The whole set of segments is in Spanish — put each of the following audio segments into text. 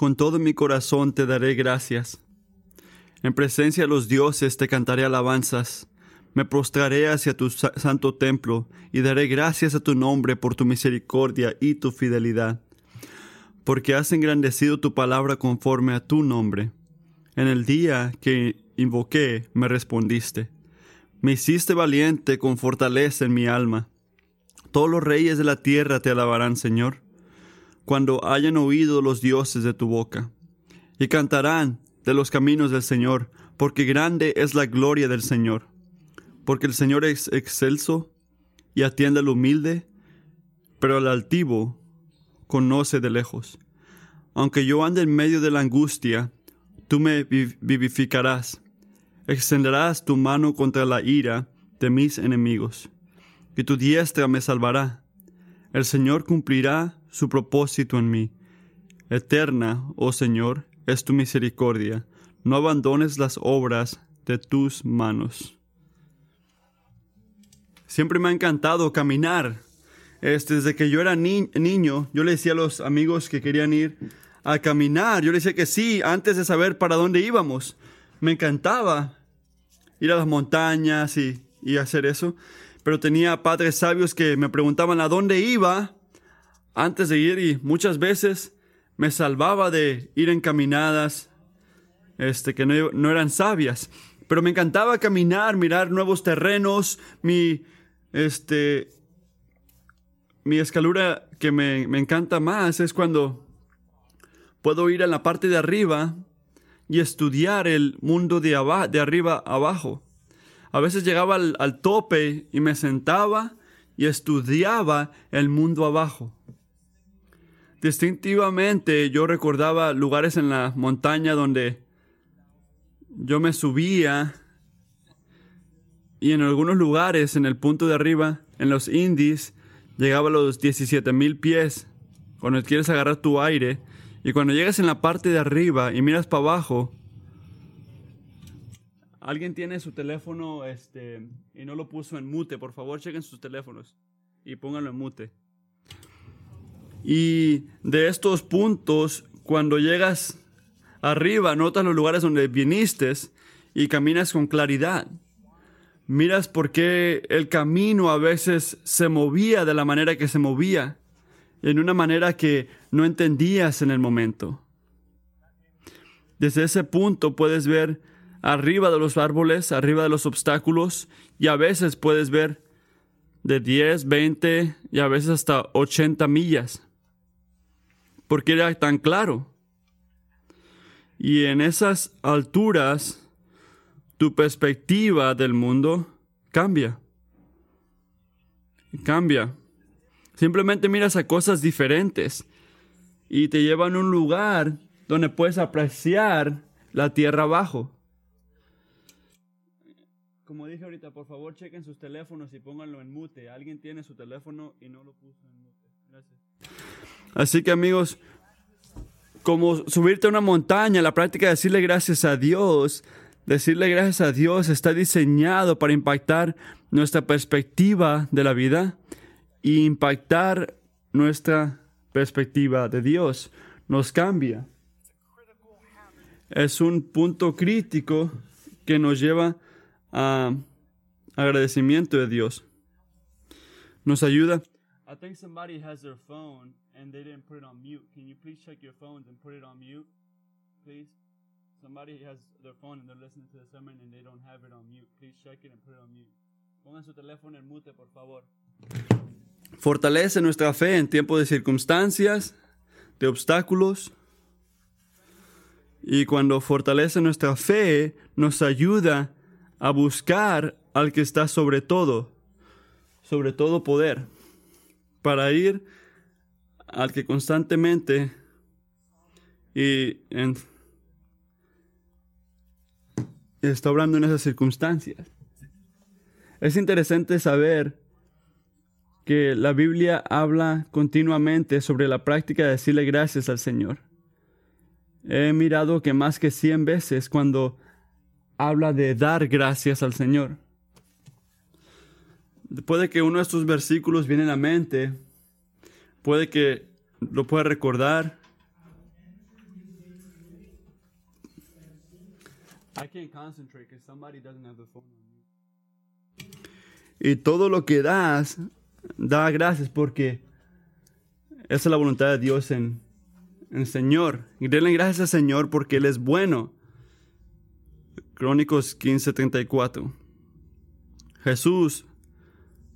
Con todo mi corazón te daré gracias. En presencia de los dioses te cantaré alabanzas. Me prostraré hacia tu santo templo y daré gracias a tu nombre por tu misericordia y tu fidelidad, porque has engrandecido tu palabra conforme a tu nombre. En el día que invoqué, me respondiste. Me hiciste valiente con fortaleza en mi alma. Todos los reyes de la tierra te alabarán, Señor, cuando hayan oído los dioses de tu boca. Y cantarán de los caminos del Señor, porque grande es la gloria del Señor. Porque el Señor es excelso y atiende al humilde, pero al altivo conoce de lejos. Aunque yo ande en medio de la angustia, tú me vivificarás. Extenderás tu mano contra la ira de mis enemigos, y tu diestra me salvará. El Señor cumplirá su propósito en mí. Eterna, oh Señor, es tu misericordia. No abandones las obras de tus manos. Siempre me ha encantado caminar. Este, desde que yo era niño, yo le decía a los amigos que querían ir a caminar, yo le decía que sí, antes de saber para dónde íbamos. Me encantaba ir a las montañas y, y hacer eso. Pero tenía padres sabios que me preguntaban a dónde iba antes de ir y muchas veces me salvaba de ir en caminadas este, que no, no eran sabias. Pero me encantaba caminar, mirar nuevos terrenos, mi, este, mi escalura que me, me encanta más es cuando puedo ir a la parte de arriba y estudiar el mundo de, de arriba abajo. A veces llegaba al, al, tope y me sentaba y estudiaba el mundo abajo. Distintivamente yo recordaba lugares en la montaña donde yo me subía y en algunos lugares en el punto de arriba, en los indies, llegaba a los 17 mil pies cuando quieres agarrar tu aire y cuando llegas en la parte de arriba y miras para abajo, alguien tiene su teléfono este, y no lo puso en mute, por favor chequen sus teléfonos y pónganlo en mute. Y de estos puntos, cuando llegas arriba, notas los lugares donde viniste y caminas con claridad. Miras por qué el camino a veces se movía de la manera que se movía, en una manera que no entendías en el momento. Desde ese punto puedes ver arriba de los árboles, arriba de los obstáculos, y a veces puedes ver de 10, 20 y a veces hasta 80 millas porque era tan claro. Y en esas alturas, tu perspectiva del mundo cambia. Cambia. Simplemente miras a cosas diferentes y te llevan a un lugar donde puedes apreciar la tierra abajo. Como dije ahorita, por favor chequen sus teléfonos y pónganlo en mute. Alguien tiene su teléfono y no lo puso en mute. Gracias. Así que amigos, como subirte a una montaña, la práctica de decirle gracias a Dios, decirle gracias a Dios está diseñado para impactar nuestra perspectiva de la vida e impactar nuestra perspectiva de Dios. Nos cambia. Es un punto crítico que nos lleva a agradecimiento de Dios. Nos ayuda. I think somebody has their phone and they didn't put it on mute. Can you please check your phones and put it on mute? Please? Somebody has their phone and they're listening to the sermon and they don't have it on mute. Please check it and put it on mute. Fortalece nuestra fe en tiempos de circunstancias, de obstáculos. Y cuando fortalece nuestra fe, nos ayuda a buscar al que está sobre todo, sobre todo poder para ir al que constantemente y está hablando en esas circunstancias. Es interesante saber que la Biblia habla continuamente sobre la práctica de decirle gracias al Señor. He mirado que más que 100 veces cuando habla de dar gracias al Señor. Puede que uno de estos versículos viene a la mente, Puede que lo pueda recordar. Y todo lo que das, da gracias porque esa es la voluntad de Dios en, en Señor. Y denle gracias al Señor porque Él es bueno. Crónicos 15:34. Jesús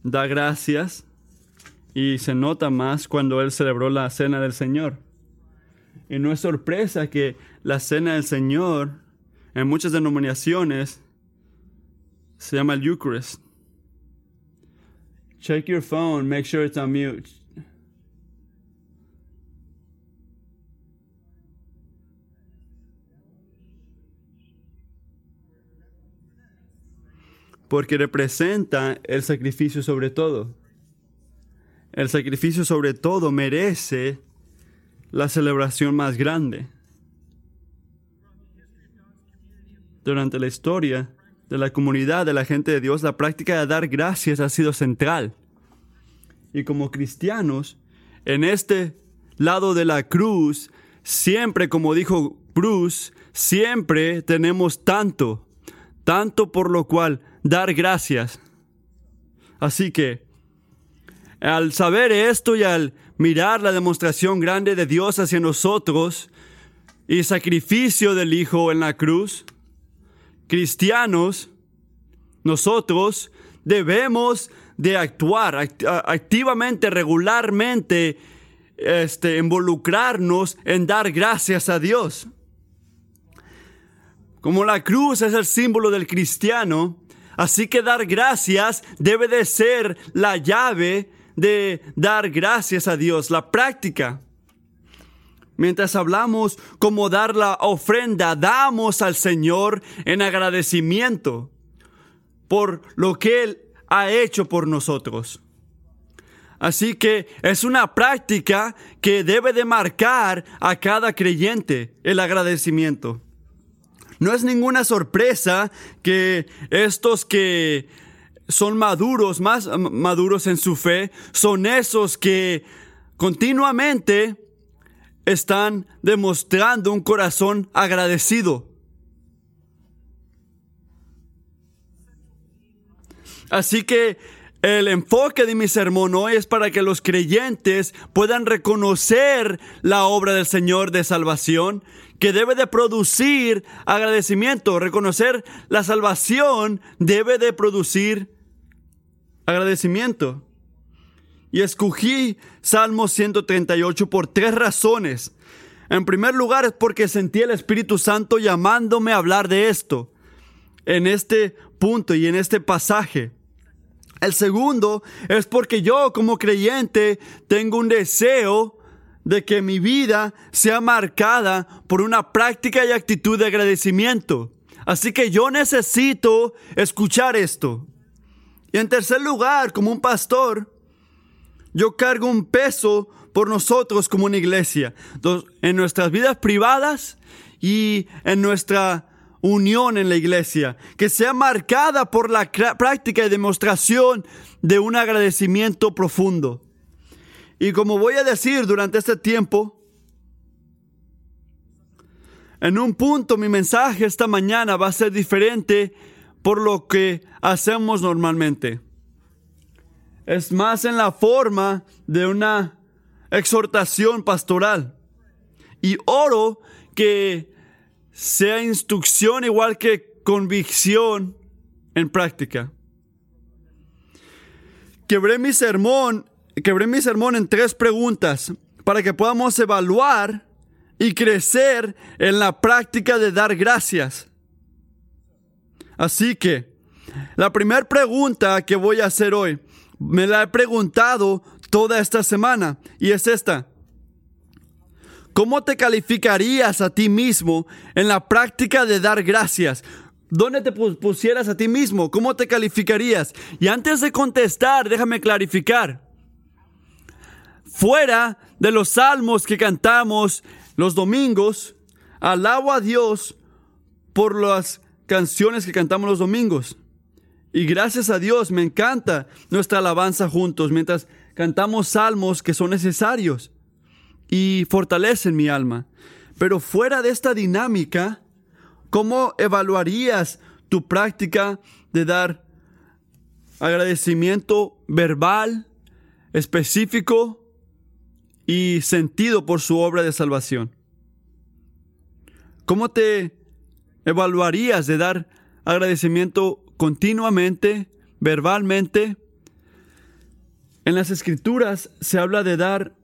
da gracias y se nota más cuando Él celebró la cena del Señor. Y no es sorpresa que la cena del Señor en muchas denominaciones se llama el Eucharist. Check your phone, make sure it's on mute. Porque representa el sacrificio sobre todo. El sacrificio sobre todo merece la celebración más grande. Durante la historia de la comunidad, de la gente de Dios, la práctica de dar gracias ha sido central. Y como cristianos, en este lado de la cruz, siempre, como dijo Bruce, siempre tenemos tanto, tanto por lo cual dar gracias. Así que, al saber esto y al mirar la demostración grande de Dios hacia nosotros y sacrificio del Hijo en la cruz, cristianos, nosotros debemos de actuar activamente, regularmente, este, involucrarnos en dar gracias a Dios. Como la cruz es el símbolo del cristiano, así que dar gracias debe de ser la llave de dar gracias a Dios, la práctica. Mientras hablamos como dar la ofrenda, damos al Señor en agradecimiento por lo que Él ha hecho por nosotros. Así que es una práctica que debe de marcar a cada creyente el agradecimiento. No es ninguna sorpresa que estos que son maduros, más maduros en su fe, son esos que continuamente están demostrando un corazón agradecido. Así que el enfoque de mi sermón hoy es para que los creyentes puedan reconocer la obra del Señor de salvación, que debe de producir agradecimiento. Reconocer la salvación debe de producir agradecimiento. Y escogí Salmo 138 por tres razones. En primer lugar es porque sentí el Espíritu Santo llamándome a hablar de esto, en este punto y en este pasaje. El segundo es porque yo como creyente tengo un deseo de que mi vida sea marcada por una práctica y actitud de agradecimiento. Así que yo necesito escuchar esto. Y en tercer lugar, como un pastor, yo cargo un peso por nosotros como una iglesia, en nuestras vidas privadas y en nuestra unión en la iglesia, que sea marcada por la práctica y demostración de un agradecimiento profundo. Y como voy a decir durante este tiempo, en un punto mi mensaje esta mañana va a ser diferente por lo que hacemos normalmente. Es más en la forma de una exhortación pastoral. Y oro que sea instrucción igual que convicción en práctica. Quebré mi sermón, quebré mi sermón en tres preguntas para que podamos evaluar y crecer en la práctica de dar gracias. Así que, la primera pregunta que voy a hacer hoy, me la he preguntado toda esta semana y es esta. ¿Cómo te calificarías a ti mismo en la práctica de dar gracias? ¿Dónde te pusieras a ti mismo? ¿Cómo te calificarías? Y antes de contestar, déjame clarificar. Fuera de los salmos que cantamos los domingos, alabo a Dios por las canciones que cantamos los domingos. Y gracias a Dios me encanta nuestra alabanza juntos mientras cantamos salmos que son necesarios y fortalecen mi alma. Pero fuera de esta dinámica, ¿Cómo evaluarías tu práctica de dar agradecimiento verbal, específico y sentido por su obra de salvación? ¿Cómo te evaluarías de dar agradecimiento continuamente, verbalmente? En las escrituras se habla de dar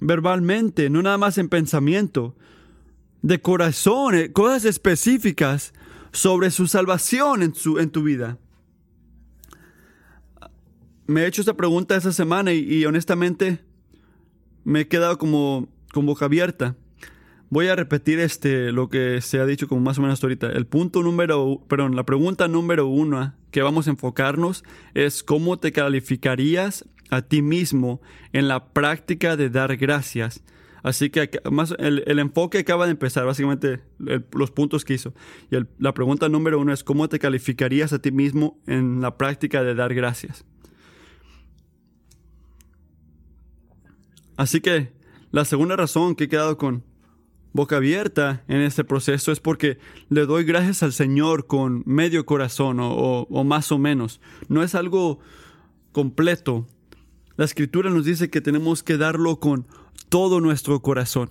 verbalmente, no nada más en pensamiento, de corazón, eh, cosas específicas sobre su salvación en, su, en tu vida. Me he hecho esta pregunta esta semana y, honestamente me he quedado como con boca abierta. Voy a repetir este, lo que se ha dicho como más o menos ahorita. El punto número, perdón, la pregunta número uno que vamos a enfocarnos es cómo te calificarías a ti mismo en la práctica de dar gracias. Así que más, el, enfoque acaba de empezar, básicamente los puntos que hizo. Y la pregunta número uno es, ¿cómo te calificarías a ti mismo en la práctica de dar gracias? Así que la segunda razón que he quedado con boca abierta en este proceso es porque le doy gracias al Señor con medio corazón o más o menos. No es algo completo, la escritura nos dice que tenemos que darlo con todo nuestro corazón.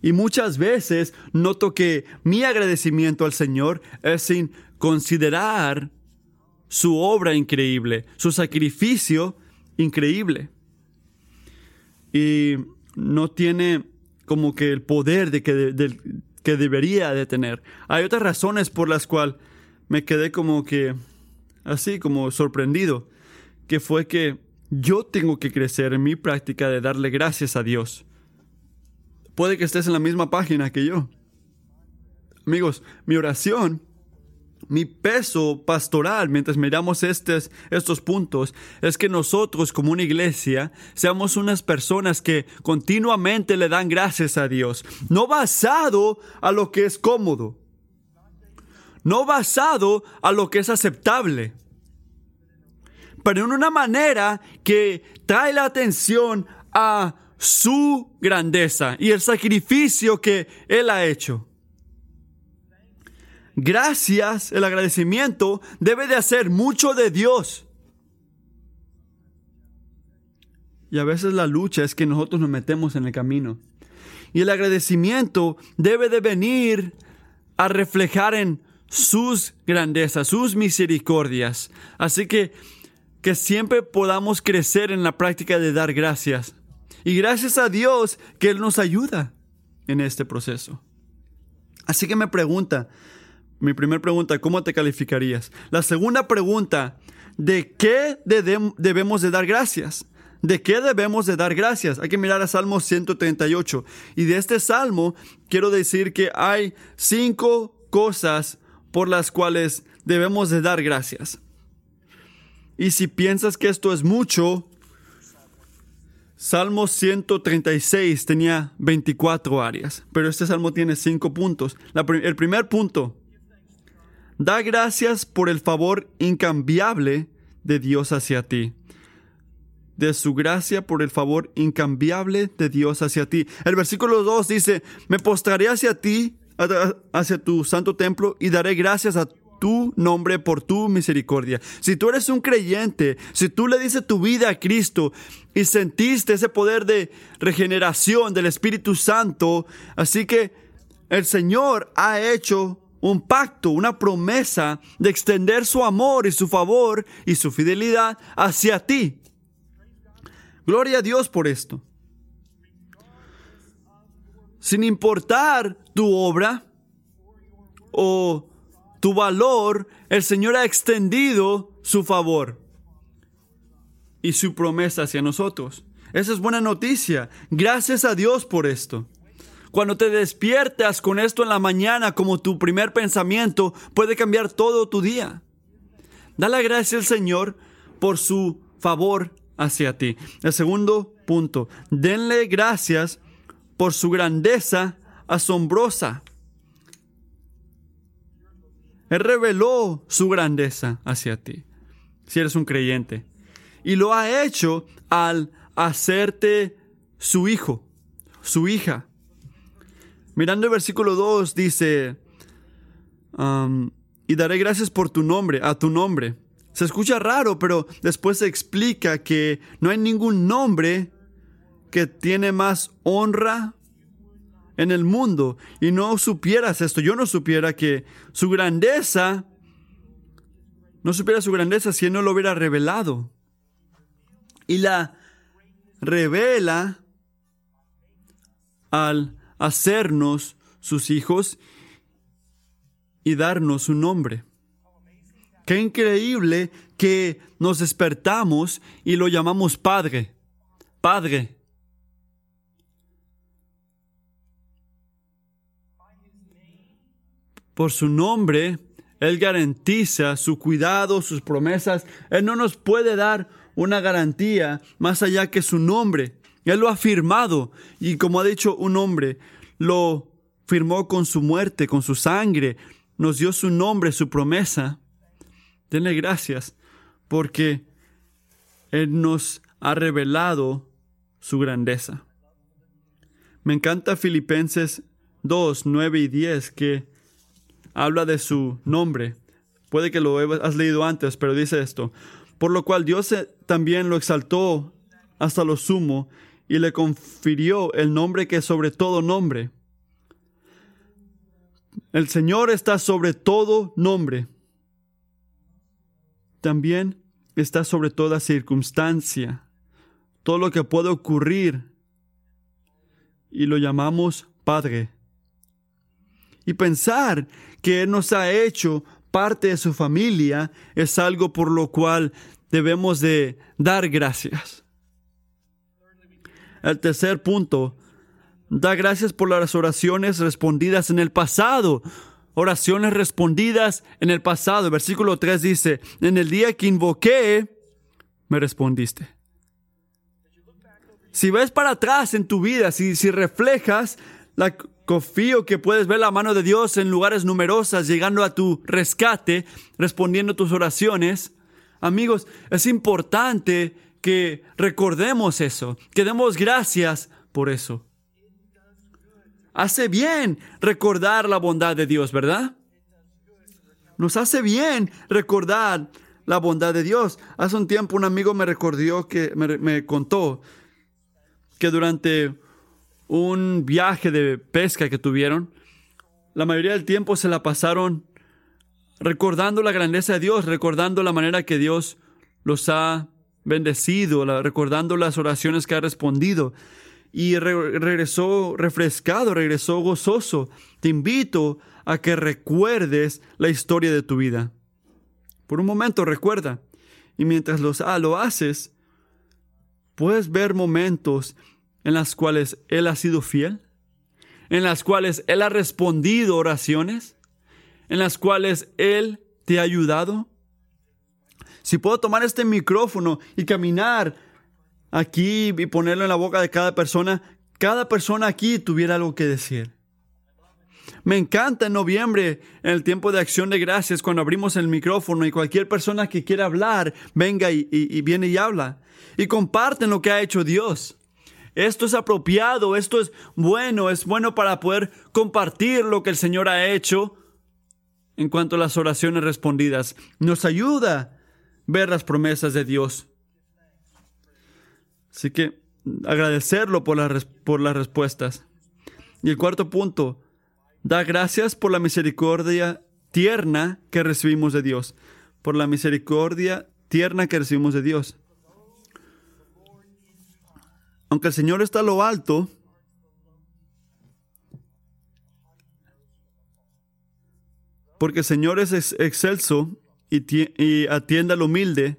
Y muchas veces noto que mi agradecimiento al Señor es sin considerar su obra increíble, su sacrificio increíble. Y no tiene como que el poder de que, que debería de tener. Hay otras razones por las cuales me quedé como que así, como sorprendido, que fue que yo tengo que crecer en mi práctica de darle gracias a Dios. Puede que estés en la misma página que yo. Amigos, mi oración, mi peso pastoral mientras miramos estos, estos puntos es que nosotros como una iglesia seamos unas personas que continuamente le dan gracias a Dios, no basado a lo que es cómodo, no basado a lo que es aceptable pero en una manera que trae la atención a su grandeza y el sacrificio que Él ha hecho. Gracias, el agradecimiento debe de hacer mucho de Dios. Y a veces la lucha es que nosotros nos metemos en el camino. Y el agradecimiento debe de venir a reflejar en sus grandezas, sus misericordias. Así que que siempre podamos crecer en la práctica de dar gracias. Y gracias a Dios que Él nos ayuda en este proceso. Así que me pregunta, mi primera pregunta, ¿cómo te calificarías? La segunda pregunta, ¿de qué debemos de dar gracias? ¿De qué debemos de dar gracias? Hay que mirar a Salmo 138. Y de este salmo quiero decir que hay cinco cosas por las cuales debemos de dar gracias. Y si piensas que esto es mucho, Salmo 136 tenía 24 áreas, pero este salmo tiene 5 puntos. el primer punto, da gracias por el favor incambiable de Dios hacia ti. De su gracia por el favor incambiable de Dios hacia ti. El versículo 2 dice, me postraré hacia ti, hacia tu santo templo, y daré gracias a tu nombre, por tu misericordia. Si tú eres un creyente, si tú le dices tu vida a Cristo y sentiste ese poder de regeneración del Espíritu Santo, así que el Señor ha hecho un pacto, una promesa de extender su amor y su favor y su fidelidad hacia ti. Gloria a Dios por esto. Sin importar tu obra o tu valor, el Señor ha extendido su favor y su promesa hacia nosotros. Esa es buena noticia. Gracias a Dios por esto. Cuando te despiertas con esto en la mañana como tu primer pensamiento, puede cambiar todo tu día. Dale gracias al Señor por su favor hacia ti. El segundo punto, denle gracias por su grandeza asombrosa. Él reveló su grandeza hacia ti, si eres un creyente. Y lo ha hecho al hacerte su hijo, su hija. Mirando el versículo 2 dice, y daré gracias por tu nombre, a tu nombre. Se escucha raro, pero después se explica que no hay ningún nombre que tiene más honra en el mundo. Y no supieras esto, yo no supiera que su grandeza, no supiera su grandeza si él no lo hubiera revelado. Y la revela al hacernos sus hijos y darnos su nombre. Qué increíble que nos despertamos y lo llamamos Padre. Padre. Por su nombre, Él garantiza su cuidado, sus promesas. Él no nos puede dar una garantía más allá que su nombre. Él lo ha firmado y como ha dicho un hombre, lo firmó con su muerte, con su sangre, nos dio su nombre, su promesa. Denle gracias porque Él nos ha revelado su grandeza. Me encanta Filipenses 2, 9 y 10 que habla de su nombre. Puede que lo has leído antes, pero dice esto. Por lo cual Dios eh, también lo exaltó hasta lo sumo y le confirió el nombre que es sobre todo nombre. El Señor está sobre todo nombre. También está sobre toda circunstancia, todo lo que puede ocurrir. Y lo llamamos Padre. Y pensar que Él nos ha hecho parte de su familia es algo por lo cual debemos de dar gracias. El tercer punto, da gracias por las oraciones respondidas en el pasado. Oraciones respondidas en el pasado. Versículo 3 dice, en el día que invoqué, me respondiste. Si ves para atrás en tu vida, si, si reflejas, la, confío que puedes ver la mano de Dios en lugares numerosas, llegando a tu rescate, respondiendo tus oraciones. Amigos, es importante que recordemos eso, que demos gracias por eso. Hace bien recordar la bondad de Dios, ¿verdad? Nos hace bien recordar la bondad de Dios. Hace un tiempo un amigo me recordó que me, contó que durante un viaje de pesca que tuvieron, la mayoría del tiempo se la pasaron recordando la grandeza de Dios, recordando la manera que Dios los ha bendecido, recordando las oraciones que ha respondido. Y regresó refrescado, regresó gozoso. Te invito a que recuerdes la historia de tu vida. Por un momento recuerda. Y mientras los, ah, lo haces, puedes ver momentos en los cuales Él ha sido fiel, en las cuales Él ha respondido oraciones, en las cuales Él te ha ayudado, si puedo tomar este micrófono y caminar aquí y ponerlo en la boca de cada persona, cada persona aquí tuviera algo que decir. Me encanta en noviembre, en el tiempo de acción de gracias, cuando abrimos el micrófono y cualquier persona que quiera hablar, venga y, viene y habla. Y comparten lo que ha hecho Dios. Esto es apropiado, esto es bueno, es bueno para poder compartir lo que el Señor ha hecho en cuanto a las oraciones respondidas. Nos ayuda ver las promesas de Dios. Así que agradecerlo por, las, por las respuestas. Y el cuarto punto, da gracias por la misericordia tierna que recibimos de Dios. Por la misericordia tierna que recibimos de Dios. Aunque el Señor está a lo alto, porque el Señor es excelso y, atienda al humilde,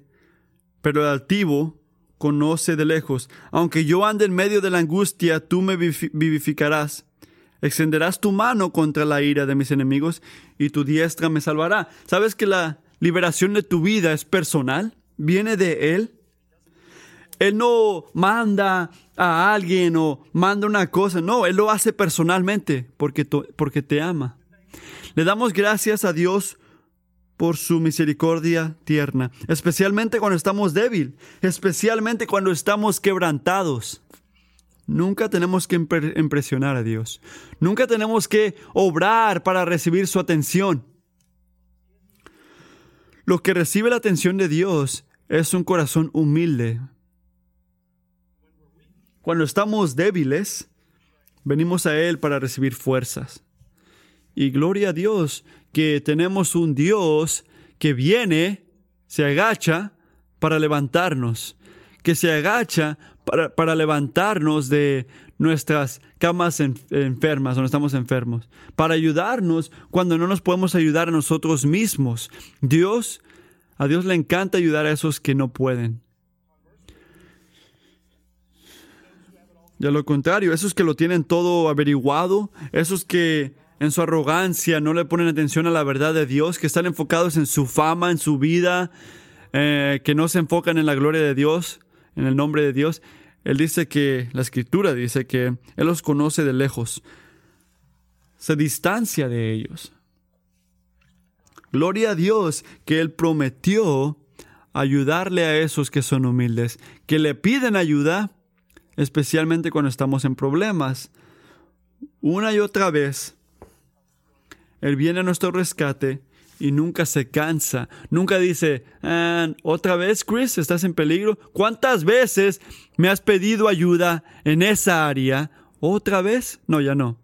pero el altivo conoce de lejos. Aunque yo ande en medio de la angustia, tú me vivificarás. Extenderás tu mano contra la ira de mis enemigos y tu diestra me salvará. ¿Sabes que la liberación de tu vida es personal? Viene de Él. Él no manda a alguien o manda una cosa. No, Él lo hace personalmente porque, porque te ama. Le damos gracias a Dios por su misericordia tierna, especialmente cuando estamos débiles, especialmente cuando estamos quebrantados. Nunca tenemos que impresionar a Dios. Nunca tenemos que obrar para recibir su atención. Lo que recibe la atención de Dios es un corazón humilde. Cuando estamos débiles, venimos a Él para recibir fuerzas. Y gloria a Dios que tenemos un Dios que viene, se agacha para levantarnos, que se agacha para, levantarnos de nuestras camas enfermas, donde estamos enfermos, para ayudarnos cuando no nos podemos ayudar a nosotros mismos. Dios, a Dios le encanta ayudar a esos que no pueden. De lo contrario, esos que lo tienen todo averiguado, esos que en su arrogancia no le ponen atención a la verdad de Dios, que están enfocados en su fama, en su vida, eh, que no se enfocan en la gloria de Dios, en el nombre de Dios. Él dice que, la escritura dice que Él los conoce de lejos, se distancia de ellos. Gloria a Dios que Él prometió ayudarle a esos que son humildes, que le piden ayuda especialmente cuando estamos en problemas. Una y otra vez, Él viene a nuestro rescate y nunca se cansa. Nunca dice, ah, otra vez, Chris, estás en peligro. ¿Cuántas veces me has pedido ayuda en esa área? ¿Otra vez? No, ya no.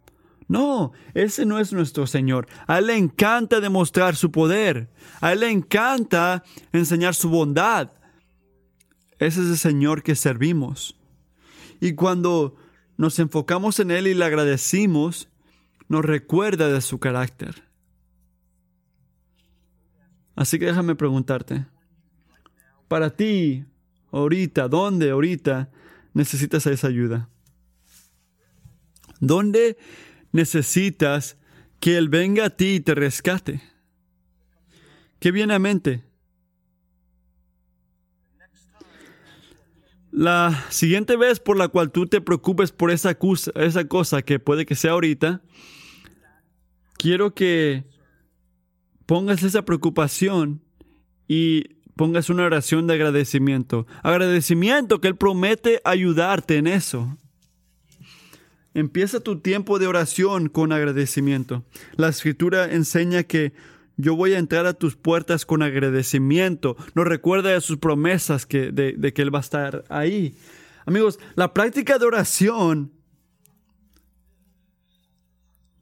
No, ese no es nuestro Señor. A Él le encanta demostrar su poder. A Él le encanta enseñar su bondad. Ese es el Señor que servimos. Y cuando nos enfocamos en Él y le agradecimos, nos recuerda de su carácter. Así que déjame preguntarte, para ti, ahorita, ¿dónde ahorita necesitas esa ayuda? ¿Dónde necesitas que Él venga a ti y te rescate? ¿Qué viene a mente? La siguiente vez por la cual tú te preocupes por esa cosa, esa cosa que puede que sea ahorita, quiero que pongas esa preocupación y pongas una oración de agradecimiento. Agradecimiento que Él promete ayudarte en eso. Empieza tu tiempo de oración con agradecimiento. La escritura enseña que yo voy a entrar a tus puertas con agradecimiento. Nos recuerda de sus promesas que, de, de que Él va a estar ahí. Amigos, la práctica de oración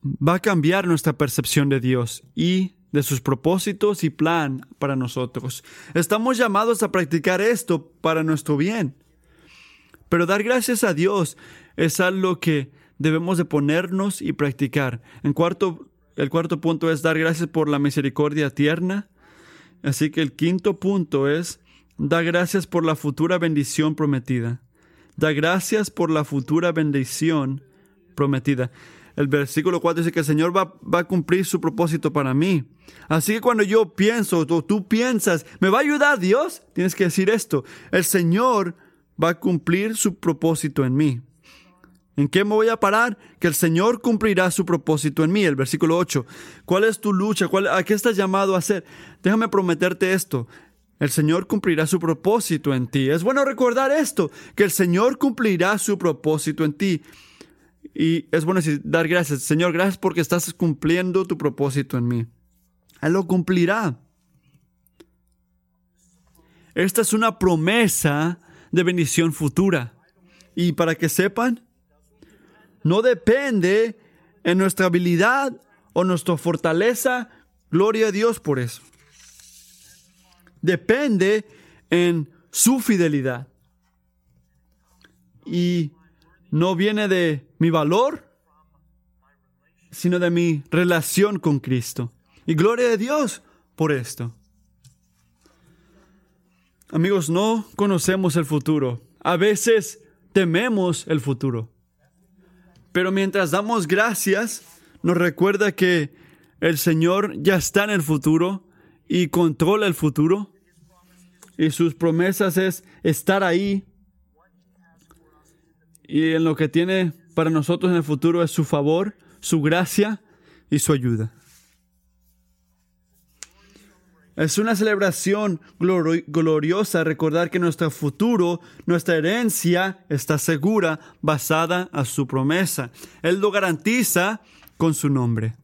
va a cambiar nuestra percepción de Dios y de sus propósitos y plan para nosotros. Estamos llamados a practicar esto para nuestro bien. Pero dar gracias a Dios es algo que debemos de ponernos y practicar. En cuarto el cuarto punto es dar gracias por la misericordia tierna. Así que el quinto punto es dar gracias por la futura bendición prometida. Da gracias por la futura bendición prometida. El versículo 4 dice que el Señor va, va, a cumplir su propósito para mí. Así que cuando yo pienso, o tú piensas, ¿me va a ayudar Dios? Tienes que decir esto. El Señor va a cumplir su propósito en mí. ¿En qué me voy a parar? Que el Señor cumplirá su propósito en mí. El versículo 8. ¿Cuál es tu lucha? ¿A qué estás llamado a hacer? Déjame prometerte esto. El Señor cumplirá su propósito en ti. Es bueno recordar esto, que el Señor cumplirá su propósito en ti. Y es bueno dar gracias. Señor, gracias porque estás cumpliendo tu propósito en mí. Él lo cumplirá. Esta es una promesa de bendición futura. Y para que sepan, no depende en nuestra habilidad o nuestra fortaleza. Gloria a Dios por eso. Depende en su fidelidad. Y no viene de mi valor, sino de mi relación con Cristo. Y gloria a Dios por esto. Amigos, no conocemos el futuro. A veces tememos el futuro. Pero mientras damos gracias, nos recuerda que el Señor ya está en el futuro y controla el futuro. Y sus promesas es estar ahí. Y en lo que tiene para nosotros en el futuro es su favor, su gracia y su ayuda. Es una celebración gloriosa recordar que nuestro futuro, nuestra herencia está segura basada a su promesa. Él lo garantiza con su nombre.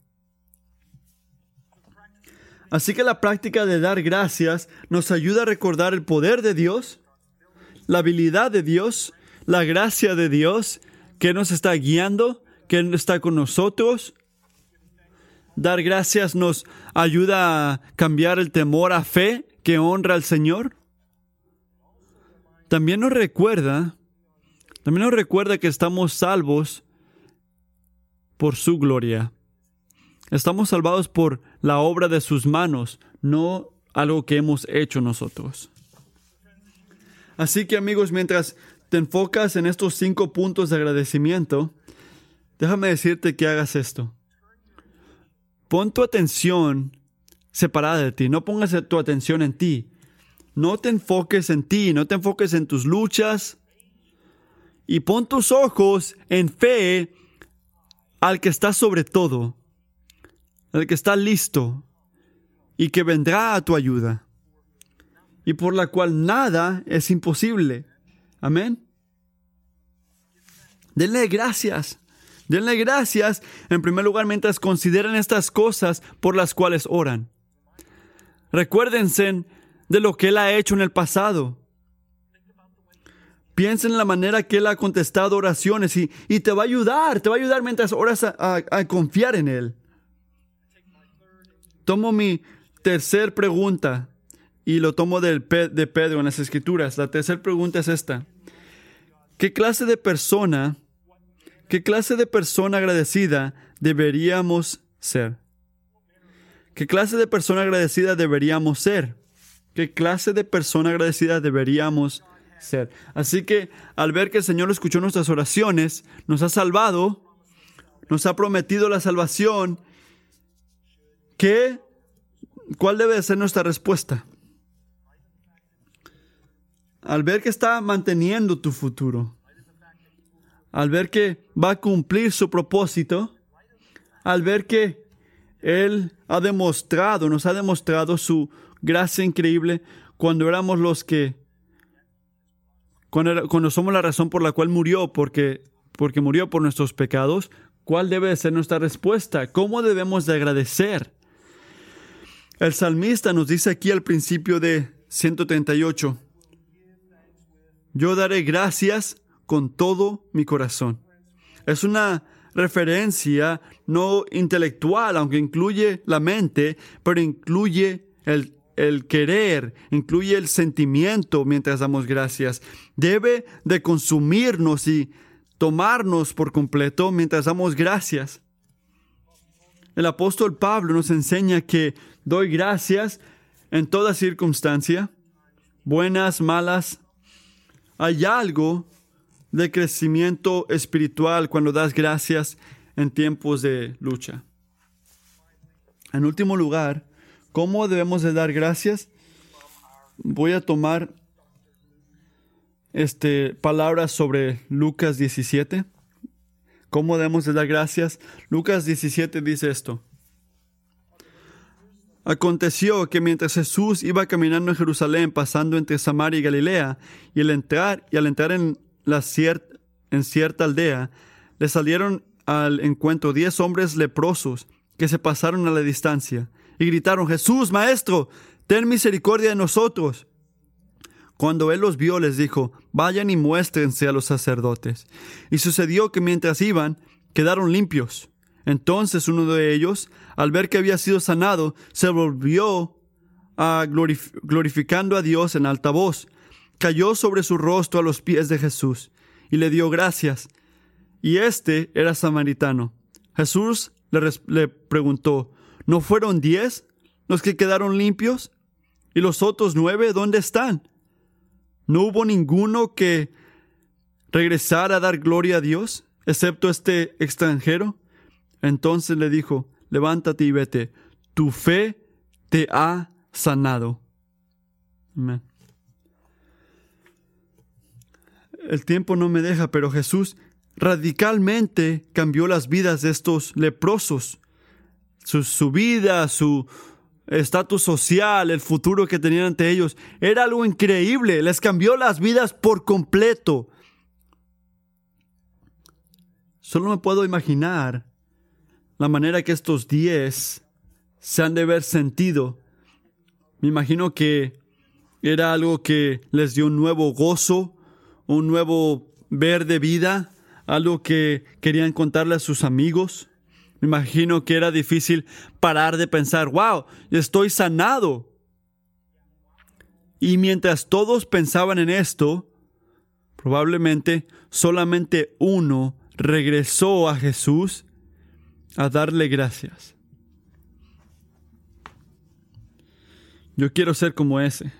Así que la práctica de dar gracias nos ayuda a recordar el poder de Dios, la habilidad de Dios, la gracia de Dios que nos está guiando, que está con nosotros. Dar gracias nos ayuda a cambiar el temor a fe que honra al Señor. También nos recuerda, también nos recuerda que estamos salvos por su gloria. Estamos salvados por la obra de sus manos, no algo que hemos hecho nosotros. Así que amigos, mientras te enfocas en estos cinco puntos de agradecimiento, déjame decirte que hagas esto. Pon tu atención separada de ti, no pongas tu atención en ti. No te enfoques en ti, no te enfoques en tus luchas. Y pon tus ojos en fe al que está sobre todo, al que está listo y que vendrá a tu ayuda y por la cual nada es imposible. Amén. Denle gracias. Denle gracias en primer lugar mientras consideran estas cosas por las cuales oran. Recuérdense de lo que Él ha hecho en el pasado. Piensen en la manera que Él ha contestado oraciones y, te va a ayudar, te va a ayudar mientras oras a, confiar en Él. Tomo mi tercer pregunta y lo tomo de Pedro en las Escrituras. La tercera pregunta es esta. ¿Qué clase de persona, qué clase de persona agradecida deberíamos ser? ¿Qué clase de persona agradecida deberíamos ser? ¿Qué clase de persona agradecida deberíamos ser? Así que al ver que el Señor escuchó nuestras oraciones, nos ha salvado, nos ha prometido la salvación, ¿qué, ¿cuál debe ser nuestra respuesta? Al ver que está manteniendo tu futuro, al ver que va a cumplir su propósito, al ver que Él ha demostrado, nos ha demostrado su gracia increíble cuando éramos los que, cuando, somos la razón por la cual murió, porque, porque murió por nuestros pecados, ¿cuál debe ser nuestra respuesta? ¿Cómo debemos de agradecer? El salmista nos dice aquí al principio de 138, yo daré gracias con todo mi corazón. Es una referencia no intelectual, aunque incluye la mente, pero incluye el, el, querer, incluye el sentimiento mientras damos gracias. Debe de consumirnos y tomarnos por completo mientras damos gracias. El apóstol Pablo nos enseña que doy gracias en toda circunstancia, buenas, malas, hay algo de crecimiento espiritual cuando das gracias en tiempos de lucha. En último lugar, ¿cómo debemos de dar gracias? Voy a tomar este, palabras sobre Lucas 17. ¿Cómo debemos de dar gracias? Lucas 17 dice esto. Aconteció que mientras Jesús iba caminando en Jerusalén, pasando entre Samaria y Galilea, y al entrar, y al entrar en, la en cierta aldea, le salieron al encuentro diez hombres leprosos que se pasaron a la distancia y gritaron, Jesús, Maestro, ten misericordia de nosotros. Cuando él los vio, les dijo, vayan y muéstrense a los sacerdotes. Y sucedió que mientras iban, quedaron limpios. Entonces uno de ellos, al ver que había sido sanado, se volvió a glorificando a Dios en alta voz, cayó sobre su rostro a los pies de Jesús y le dio gracias. Y este era samaritano. Jesús le, le preguntó, ¿no fueron diez los que quedaron limpios? ¿Y los otros nueve dónde están? ¿No hubo ninguno que regresara a dar gloria a Dios, excepto este extranjero? Entonces le dijo, levántate y vete, tu fe te ha sanado. El tiempo no me deja, pero Jesús radicalmente cambió las vidas de estos leprosos. Su, su vida, su estatus social, el futuro que tenían ante ellos, era algo increíble. Les cambió las vidas por completo. Solo me puedo imaginar la manera que estos diez se han de haber sentido. Me imagino que era algo que les dio un nuevo gozo, un nuevo ver de vida, algo que querían contarle a sus amigos. Me imagino que era difícil parar de pensar, wow, estoy sanado. Y mientras todos pensaban en esto, probablemente solamente uno regresó a Jesús a darle gracias. Yo quiero ser como ese.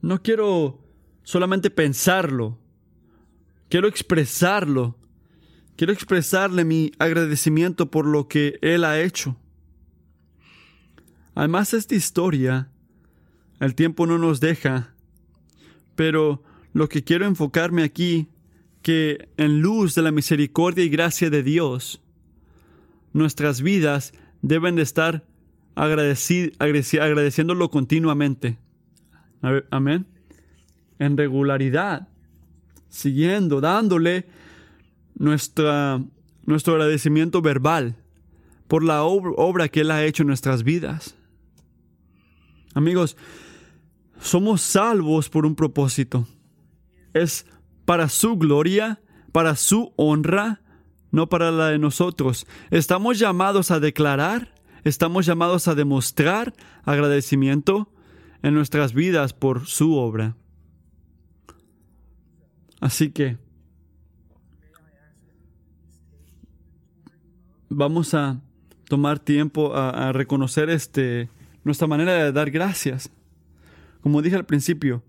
No quiero solamente pensarlo, quiero expresarlo. Quiero expresarle mi agradecimiento por lo que Él ha hecho. Además, esta historia, el tiempo no nos deja, pero lo que quiero enfocarme aquí, que en luz de la misericordia y gracia de Dios, nuestras vidas deben de estar agradeciéndolo continuamente. Amén. En regularidad, siguiendo, dándole nuestra, nuestro agradecimiento verbal por la obra que Él ha hecho en nuestras vidas. Amigos, somos salvos por un propósito. Es para su gloria, para su honra, no para la de nosotros. Estamos llamados a declarar, estamos llamados a demostrar agradecimiento en nuestras vidas por su obra. Así que vamos a tomar tiempo a, reconocer este, nuestra manera de dar gracias. Como dije al principio,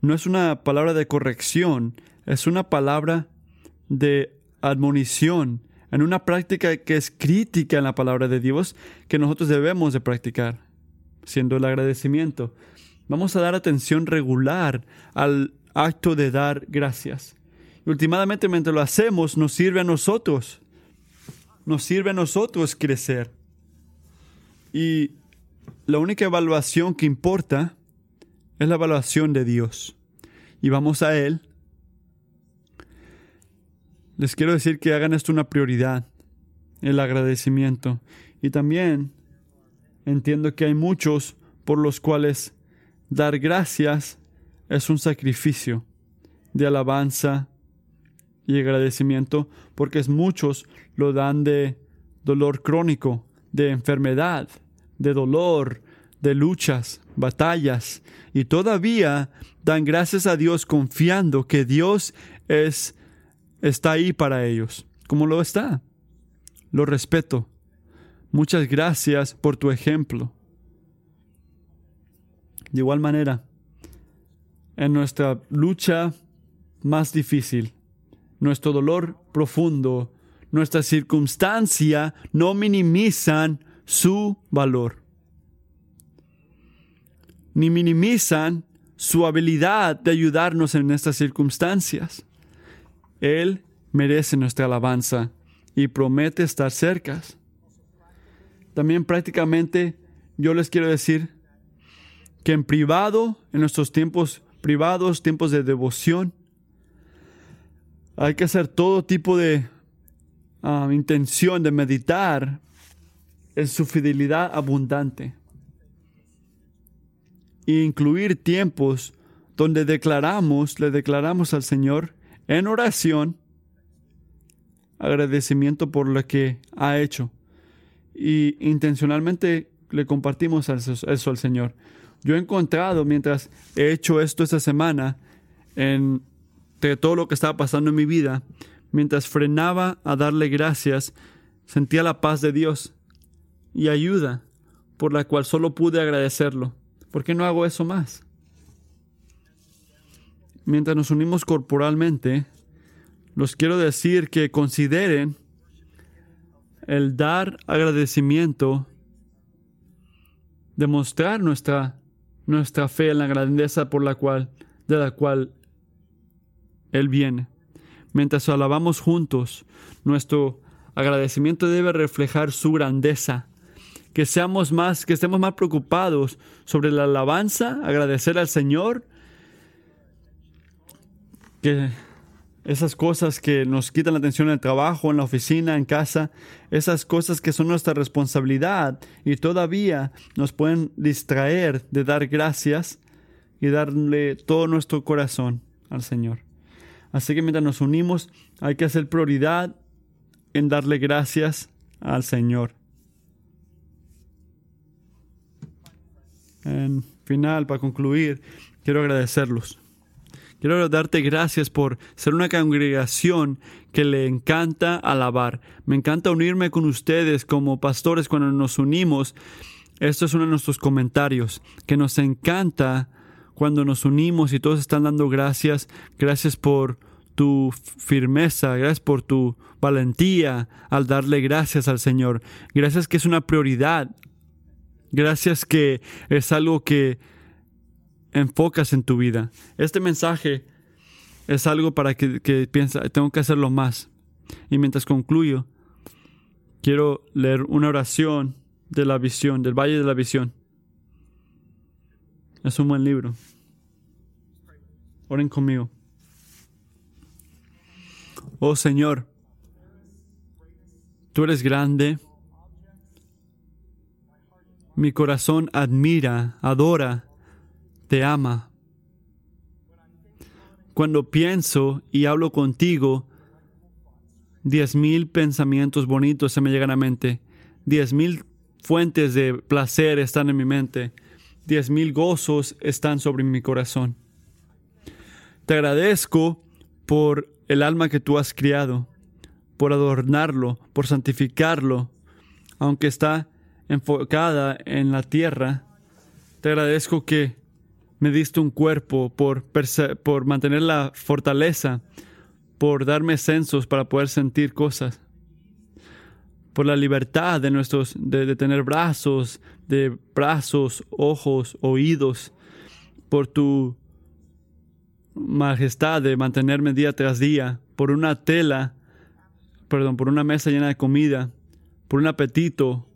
no es una palabra de corrección, es una palabra de admonición, en una práctica que es crítica en la palabra de Dios que nosotros debemos de practicar, siendo el agradecimiento. Vamos a dar atención regular al acto de dar gracias. Y últimamente, mientras lo hacemos, nos sirve a nosotros. Nos sirve a nosotros crecer. Y la única evaluación que importa es la evaluación de Dios. Y vamos a Él. Les quiero decir que hagan esto una prioridad, el agradecimiento. Y también entiendo que hay muchos por los cuales Dar gracias es un sacrificio de alabanza y agradecimiento porque muchos lo dan de dolor crónico, de enfermedad, de dolor, de luchas, batallas y todavía dan gracias a Dios confiando que Dios es está ahí para ellos, como lo está. Lo respeto. Muchas gracias por tu ejemplo. De igual manera, en nuestra lucha más difícil, nuestro dolor profundo, nuestra circunstancia no minimizan su valor, ni minimizan su habilidad de ayudarnos en estas circunstancias. Él merece nuestra alabanza y promete estar cerca. También prácticamente yo les quiero decir que en privado, en nuestros tiempos privados, tiempos de devoción, hay que hacer todo tipo de ah, intención de meditar en su fidelidad abundante. E incluir tiempos donde declaramos, le declaramos al Señor en oración agradecimiento por lo que ha hecho. Y intencionalmente le compartimos eso al Señor. Yo he encontrado, mientras he hecho esto esta semana, entre todo lo que estaba pasando en mi vida, mientras frenaba a darle gracias, sentía la paz de Dios y ayuda por la cual solo pude agradecerlo. ¿Por qué no hago eso más? Mientras nos unimos corporalmente, los quiero decir que consideren el dar agradecimiento, demostrar nuestra nuestra fe en la grandeza por la cual, de la cual Él viene. Mientras alabamos juntos, nuestro agradecimiento debe reflejar su grandeza. Que seamos más, que estemos más preocupados sobre la alabanza, agradecer al Señor, que esas cosas que nos quitan la atención en el trabajo, en la oficina, en casa, esas cosas que son nuestra responsabilidad y todavía nos pueden distraer de dar gracias y darle todo nuestro corazón al Señor. Así que mientras nos unimos, hay que hacer prioridad en darle gracias al Señor. En final, para concluir, quiero agradecerlos. Quiero darte gracias por ser una congregación que le encanta alabar. Me encanta unirme con ustedes como pastores cuando nos unimos. Esto es uno de nuestros comentarios, que nos encanta cuando nos unimos y todos están dando gracias. Gracias por tu firmeza, gracias por tu valentía al darle gracias al Señor. Gracias que es una prioridad. Gracias que es algo que enfocas en tu vida. Este mensaje es algo para que, que piensa, tengo que hacerlo más. Y mientras concluyo, quiero leer una oración de la visión, del Valle de la Visión. Es un buen libro. Oren conmigo. Oh Señor, tú eres grande. Mi corazón admira, adora te ama. Cuando pienso y hablo contigo, diez mil pensamientos bonitos se me llegan a la mente, diez mil fuentes de placer están en mi mente, diez mil gozos están sobre mi corazón. Te agradezco por el alma que tú has criado, por adornarlo, por santificarlo, aunque está enfocada en la tierra. Te agradezco que me diste un cuerpo, por, por mantener la fortaleza, por darme sensos para poder sentir cosas, por la libertad de nuestros, de, tener brazos, de brazos, ojos, oídos, por tu majestad de mantenerme día tras día, por una tela, perdón, por una mesa llena de comida, por un apetito,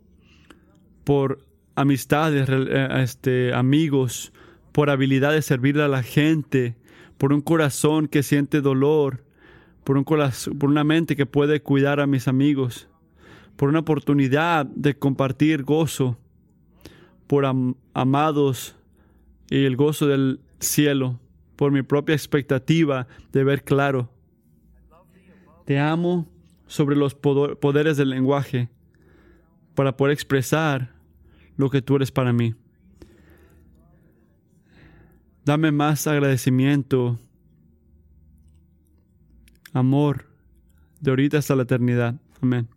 por amistades, eh, este, amigos, por habilidad de servirle a la gente, por un corazón que siente dolor, por, un por una mente que puede cuidar a mis amigos, por una oportunidad de compartir gozo, por amados y el gozo del cielo, por mi propia expectativa de ver claro. Te amo sobre los poderes del lenguaje para poder expresar lo que tú eres para mí. Dame más agradecimiento, amor, de ahorita hasta la eternidad. Amén.